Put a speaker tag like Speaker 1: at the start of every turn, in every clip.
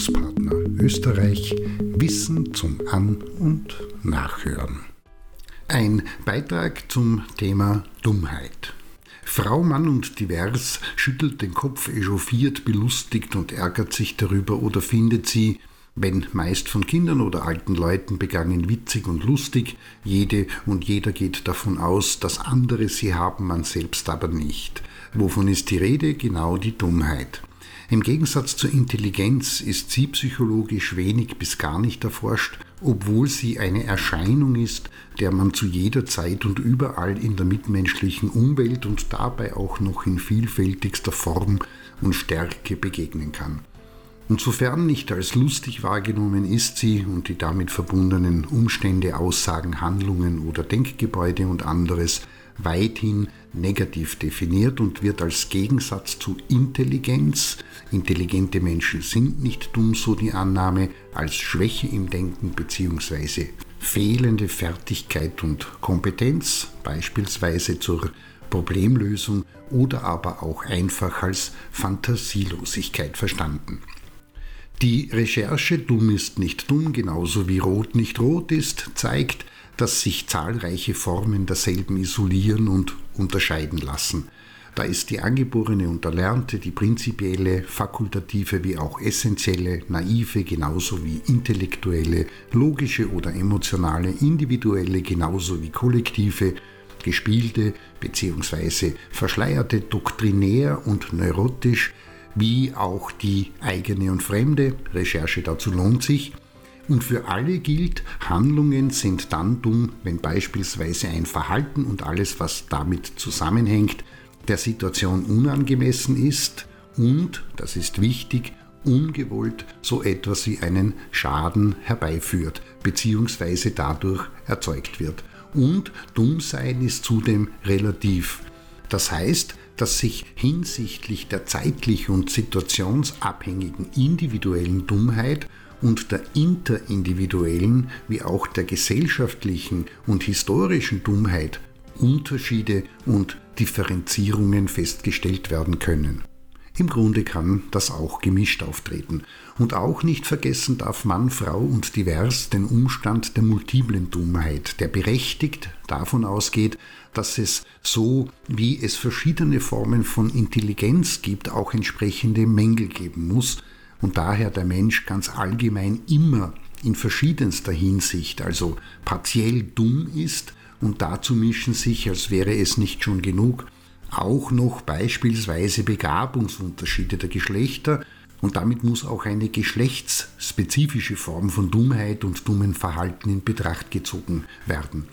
Speaker 1: Bildungspartner Österreich Wissen zum An- und Nachhören. Ein Beitrag zum Thema Dummheit. Frau, Mann und Divers schüttelt den Kopf echauffiert, belustigt und ärgert sich darüber oder findet sie, wenn meist von Kindern oder alten Leuten begangen witzig und lustig, jede und jeder geht davon aus, dass andere sie haben, man selbst aber nicht. Wovon ist die Rede? Genau die Dummheit. Im Gegensatz zur Intelligenz ist sie psychologisch wenig bis gar nicht erforscht, obwohl sie eine Erscheinung ist, der man zu jeder Zeit und überall in der mitmenschlichen Umwelt und dabei auch noch in vielfältigster Form und Stärke begegnen kann. Und sofern nicht als lustig wahrgenommen ist sie und die damit verbundenen Umstände, Aussagen, Handlungen oder Denkgebäude und anderes weithin negativ definiert und wird als Gegensatz zu Intelligenz, intelligente Menschen sind nicht dumm, so die Annahme, als Schwäche im Denken bzw. fehlende Fertigkeit und Kompetenz, beispielsweise zur Problemlösung oder aber auch einfach als Fantasielosigkeit verstanden. Die Recherche Dumm ist nicht dumm, genauso wie Rot nicht rot ist, zeigt, dass sich zahlreiche Formen derselben isolieren und unterscheiden lassen. Da ist die angeborene und erlernte, die prinzipielle, fakultative wie auch essentielle, naive genauso wie intellektuelle, logische oder emotionale, individuelle genauso wie kollektive, gespielte bzw. verschleierte, doktrinär und neurotisch, wie auch die eigene und fremde, Recherche dazu lohnt sich, und für alle gilt, Handlungen sind dann dumm, wenn beispielsweise ein Verhalten und alles, was damit zusammenhängt, der Situation unangemessen ist und, das ist wichtig, ungewollt so etwas wie einen Schaden herbeiführt bzw. dadurch erzeugt wird. Und Dummsein ist zudem relativ. Das heißt, dass sich hinsichtlich der zeitlich und situationsabhängigen individuellen Dummheit und der interindividuellen wie auch der gesellschaftlichen und historischen Dummheit Unterschiede und Differenzierungen festgestellt werden können. Im Grunde kann das auch gemischt auftreten. Und auch nicht vergessen darf Mann, Frau und divers den Umstand der multiplen Dummheit, der berechtigt davon ausgeht, dass es so wie es verschiedene Formen von Intelligenz gibt, auch entsprechende Mängel geben muss, und daher der Mensch ganz allgemein immer in verschiedenster Hinsicht, also partiell dumm ist, und dazu mischen sich, als wäre es nicht schon genug, auch noch beispielsweise Begabungsunterschiede der Geschlechter, und damit muss auch eine geschlechtsspezifische Form von Dummheit und dummen Verhalten in Betracht gezogen werden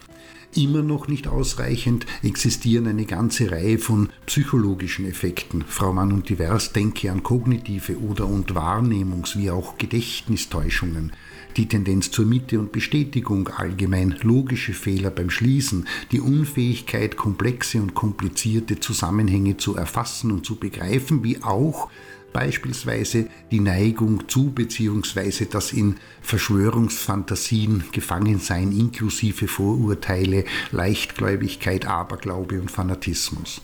Speaker 1: immer noch nicht ausreichend, existieren eine ganze Reihe von psychologischen Effekten. Frau Mann und Divers denke an kognitive oder und Wahrnehmungs- wie auch Gedächtnistäuschungen, die Tendenz zur Mitte und Bestätigung, allgemein logische Fehler beim Schließen, die Unfähigkeit, komplexe und komplizierte Zusammenhänge zu erfassen und zu begreifen, wie auch beispielsweise die Neigung zu bzw. das in Verschwörungsfantasien Gefangensein inklusive Vorurteile, Leichtgläubigkeit, Aberglaube und Fanatismus.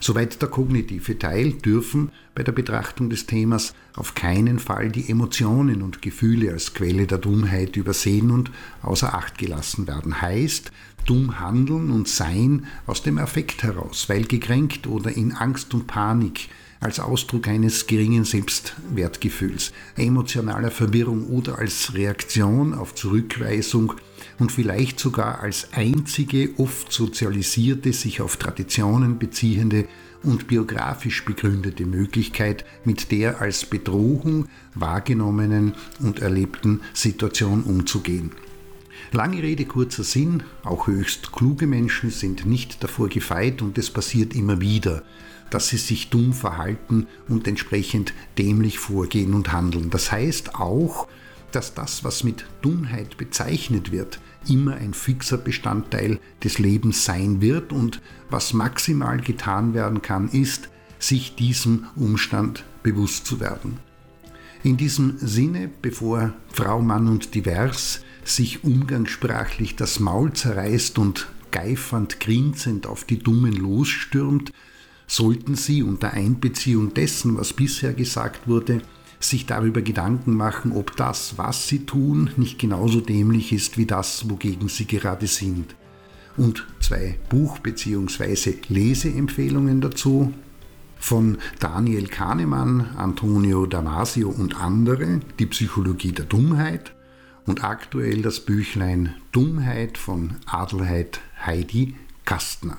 Speaker 1: Soweit der kognitive Teil dürfen bei der Betrachtung des Themas auf keinen Fall die Emotionen und Gefühle als Quelle der Dummheit übersehen und außer Acht gelassen werden. Heißt, dumm handeln und sein aus dem Affekt heraus, weil gekränkt oder in Angst und Panik als Ausdruck eines geringen Selbstwertgefühls, emotionaler Verwirrung oder als Reaktion auf Zurückweisung und vielleicht sogar als einzige oft sozialisierte, sich auf Traditionen beziehende und biografisch begründete Möglichkeit, mit der als Bedrohung wahrgenommenen und erlebten Situation umzugehen. Lange Rede, kurzer Sinn, auch höchst kluge Menschen sind nicht davor gefeit und es passiert immer wieder, dass sie sich dumm verhalten und entsprechend dämlich vorgehen und handeln. Das heißt auch, dass das, was mit Dummheit bezeichnet wird, immer ein fixer Bestandteil des Lebens sein wird und was maximal getan werden kann, ist, sich diesem Umstand bewusst zu werden. In diesem Sinne, bevor Frau, Mann und Divers sich umgangssprachlich das Maul zerreißt und geifernd grinsend auf die Dummen losstürmt, sollten Sie unter Einbeziehung dessen, was bisher gesagt wurde, sich darüber Gedanken machen, ob das, was sie tun, nicht genauso dämlich ist wie das, wogegen sie gerade sind. Und zwei Buch- bzw. Leseempfehlungen dazu von Daniel Kahnemann, Antonio Damasio und andere, Die Psychologie der Dummheit und aktuell das Büchlein Dummheit von Adelheid Heidi Kastner.